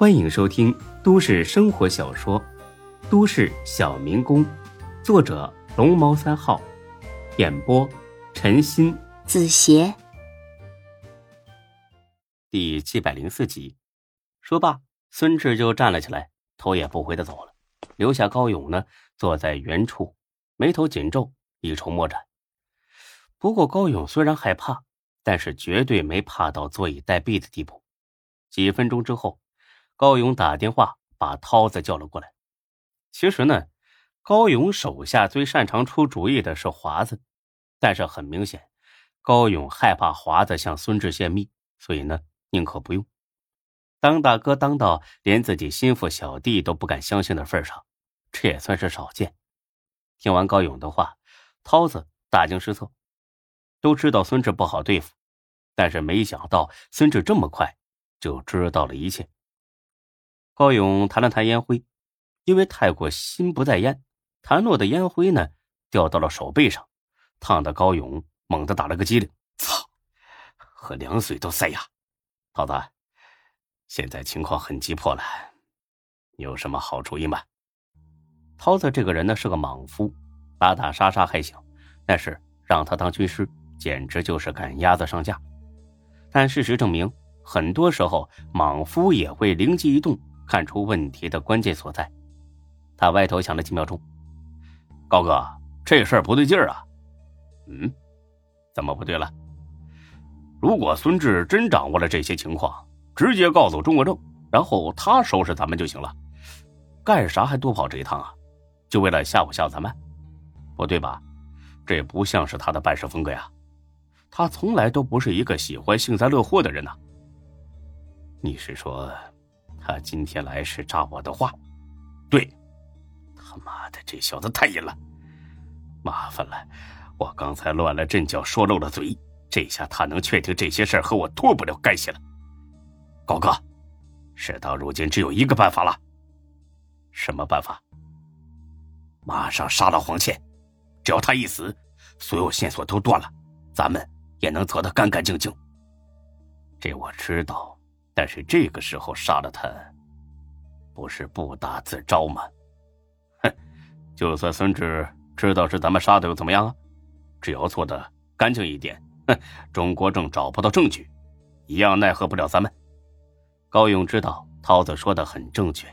欢迎收听都市生活小说《都市小民工》，作者龙猫三号，演播陈鑫、子邪，第七百零四集。说罢，孙志就站了起来，头也不回的走了，留下高勇呢坐在原处，眉头紧皱，一筹莫展。不过高勇虽然害怕，但是绝对没怕到坐以待毙的地步。几分钟之后。高勇打电话把涛子叫了过来。其实呢，高勇手下最擅长出主意的是华子，但是很明显，高勇害怕华子向孙志泄密，所以呢，宁可不用。当大哥当到连自己心腹小弟都不敢相信的份上，这也算是少见。听完高勇的话，涛子大惊失色。都知道孙志不好对付，但是没想到孙志这么快就知道了一切。高勇弹了弹烟灰，因为太过心不在焉，弹落的烟灰呢掉到了手背上，烫的高勇猛地打了个激灵。操！喝凉水都塞牙。涛子，现在情况很急迫了，有什么好主意吗？涛子这个人呢是个莽夫，打打杀杀还行，但是让他当军师，简直就是赶鸭子上架。但事实证明，很多时候莽夫也会灵机一动。看出问题的关键所在，他歪头想了几秒钟，高哥，这事儿不对劲儿啊！嗯，怎么不对了？如果孙志真掌握了这些情况，直接告诉钟国正，然后他收拾咱们就行了，干啥还多跑这一趟啊？就为了吓唬吓唬咱们？不对吧？这也不像是他的办事风格呀！他从来都不是一个喜欢幸灾乐祸的人呐。你是说？他今天来是炸我的话，对，他妈的这小子太阴了，麻烦了，我刚才乱了阵脚，说漏了嘴，这下他能确定这些事和我脱不了干系了。高哥，事到如今只有一个办法了，什么办法？马上杀了黄倩，只要他一死，所有线索都断了，咱们也能走得干干净净。这我知道。但是这个时候杀了他，不是不打自招吗？哼，就算孙志知道是咱们杀的又怎么样啊？只要做的干净一点，哼，钟国正找不到证据，一样奈何不了咱们。高勇知道涛子说的很正确，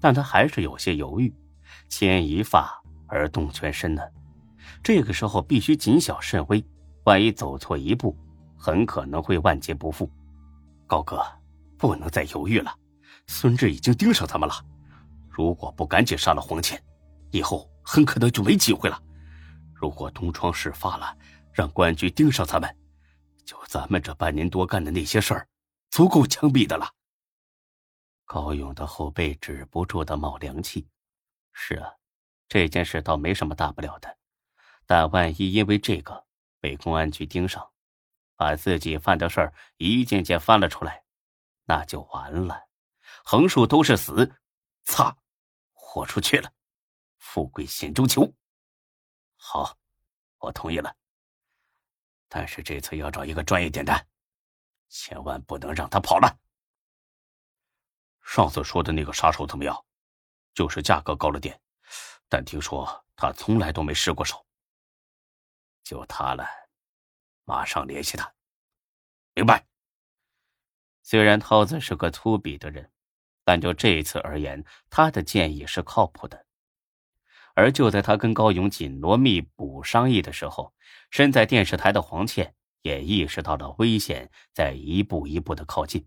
但他还是有些犹豫。牵一发而动全身呢，这个时候必须谨小慎微，万一走错一步，很可能会万劫不复。高哥。不能再犹豫了，孙志已经盯上咱们了。如果不赶紧杀了黄倩，以后很可能就没机会了。如果东窗事发了，让公安局盯上咱们，就咱们这半年多干的那些事儿，足够枪毙的了。高勇的后背止不住的冒凉气。是啊，这件事倒没什么大不了的，但万一因为这个被公安局盯上，把自己犯的事儿一件件翻了出来。那就完了，横竖都是死，擦，豁出去了，富贵险中求。好，我同意了。但是这次要找一个专业点的，千万不能让他跑了。上次说的那个杀手怎么样？就是价格高了点，但听说他从来都没失过手。就他了，马上联系他。明白。虽然涛子是个粗鄙的人，但就这一次而言，他的建议是靠谱的。而就在他跟高勇紧锣密鼓商议的时候，身在电视台的黄倩也意识到了危险在一步一步的靠近。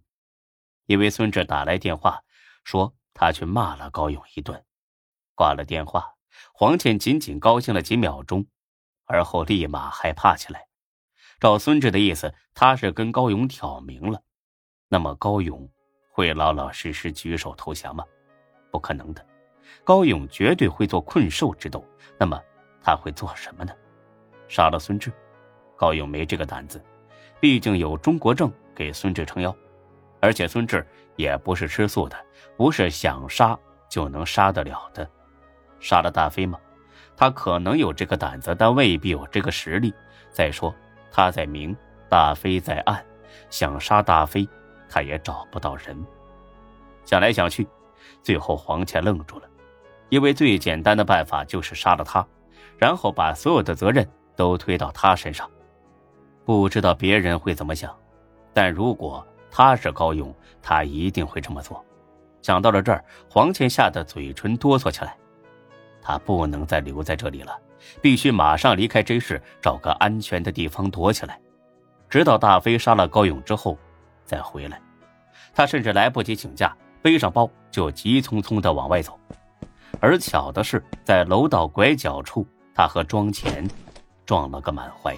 因为孙志打来电话，说他去骂了高勇一顿。挂了电话，黄倩仅仅高兴了几秒钟，而后立马害怕起来。照孙志的意思，他是跟高勇挑明了。那么高勇会老老实实举手投降吗？不可能的，高勇绝对会做困兽之斗。那么他会做什么呢？杀了孙志？高勇没这个胆子，毕竟有钟国正给孙志撑腰，而且孙志也不是吃素的，不是想杀就能杀得了的。杀了大飞吗？他可能有这个胆子，但未必有这个实力。再说他在明，大飞在暗，想杀大飞。他也找不到人，想来想去，最后黄倩愣住了，因为最简单的办法就是杀了他，然后把所有的责任都推到他身上。不知道别人会怎么想，但如果他是高勇，他一定会这么做。想到了这儿，黄倩吓得嘴唇哆嗦起来。他不能再留在这里了，必须马上离开 J 市，找个安全的地方躲起来，直到大飞杀了高勇之后再回来。他甚至来不及请假，背上包就急匆匆的往外走。而巧的是，在楼道拐角处，他和庄前撞了个满怀。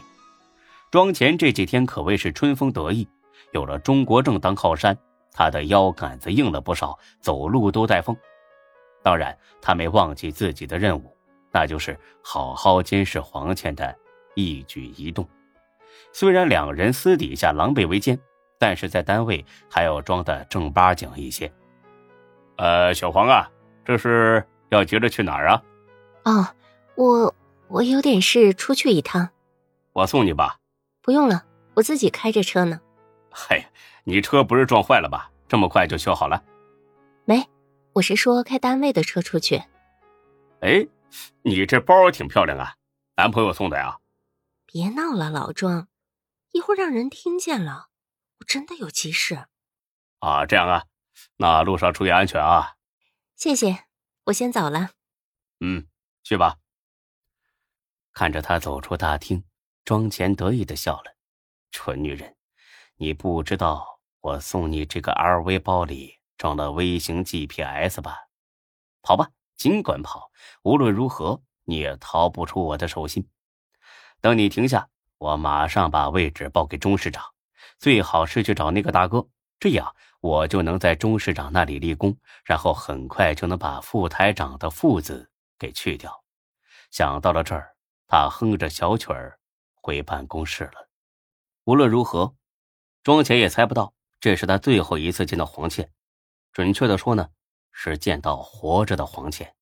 庄前这几天可谓是春风得意，有了钟国正当靠山，他的腰杆子硬了不少，走路都带风。当然，他没忘记自己的任务，那就是好好监视黄倩的一举一动。虽然两人私底下狼狈为奸，但是在单位还要装的正八经一些。呃，小黄啊，这是要急着去哪儿啊？哦，我我有点事，出去一趟。我送你吧。不用了，我自己开着车呢。嘿，你车不是撞坏了吧？这么快就修好了？没。我是说开单位的车出去。哎，你这包挺漂亮啊，男朋友送的呀？别闹了，老庄，一会儿让人听见了，我真的有急事。啊，这样啊，那路上注意安全啊。谢谢，我先走了。嗯，去吧。看着他走出大厅，庄前得意的笑了。蠢女人，你不知道我送你这个 LV 包里。装了微型 GPS 吧，跑吧，尽管跑，无论如何你也逃不出我的手心。等你停下，我马上把位置报给钟市长，最好是去找那个大哥，这样我就能在钟市长那里立功，然后很快就能把副台长的“副”字给去掉。想到了这儿，他哼着小曲儿回办公室了。无论如何，庄前也猜不到这是他最后一次见到黄倩。准确的说呢，是见到活着的黄倩。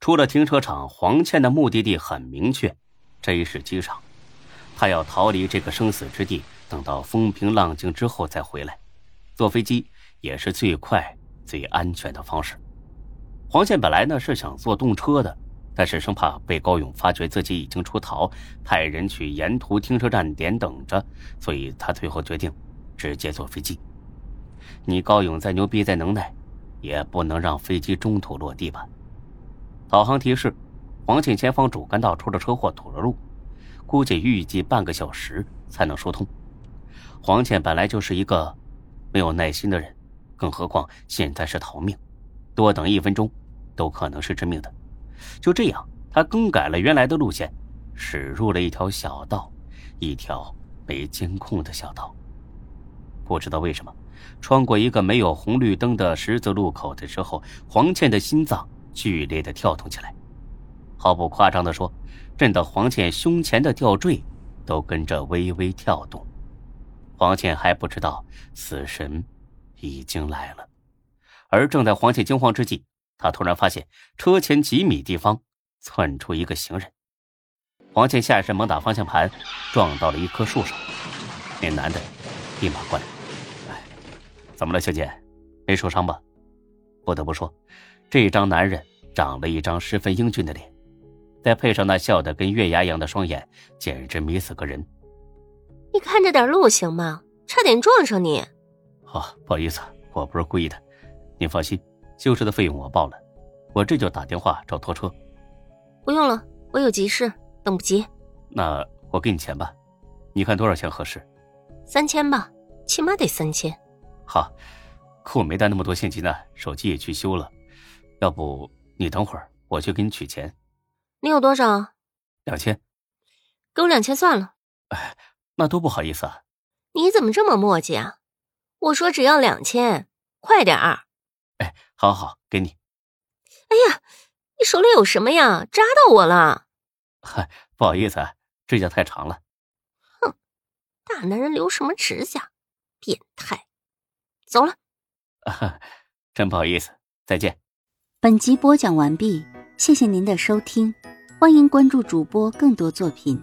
出了停车场，黄倩的目的地很明确，这是机场。她要逃离这个生死之地，等到风平浪静之后再回来。坐飞机也是最快、最安全的方式。黄倩本来呢是想坐动车的，但是生怕被高勇发觉自己已经出逃，派人去沿途停车站点等着，所以他最后决定直接坐飞机。你高勇再牛逼再能耐，也不能让飞机中途落地吧？导航提示：黄庆前方主干道出了车祸，堵了路，估计预计半个小时才能疏通。黄倩本来就是一个没有耐心的人，更何况现在是逃命，多等一分钟都可能是致命的。就这样，他更改了原来的路线，驶入了一条小道，一条没监控的小道。不知道为什么。穿过一个没有红绿灯的十字路口的时候，黄倩的心脏剧烈的跳动起来。毫不夸张的说，震得黄倩胸前的吊坠都跟着微微跳动。黄倩还不知道死神已经来了，而正在黄倩惊慌之际，她突然发现车前几米地方窜出一个行人。黄倩下意识猛打方向盘，撞到了一棵树上。那男的立马过来。哎怎么了，小姐？没受伤吧？不得不说，这张男人长了一张十分英俊的脸，再配上那笑得跟月牙一样的双眼，简直迷死个人。你看着点路行吗？差点撞上你。哦，不好意思，我不是故意的。您放心，修车的费用我报了，我这就打电话找拖车。不用了，我有急事，等不及。那我给你钱吧，你看多少钱合适？三千吧，起码得三千。好，可我没带那么多现金呢，手机也去修了。要不你等会儿，我去给你取钱。你有多少？两千。给我两千算了。哎，那多不好意思啊。你怎么这么磨叽啊？我说只要两千，快点儿。哎，好好好，给你。哎呀，你手里有什么呀？扎到我了。嗨，不好意思，啊，指甲太长了。哼，大男人留什么指甲？变态。走了，啊真不好意思，再见。本集播讲完毕，谢谢您的收听，欢迎关注主播更多作品。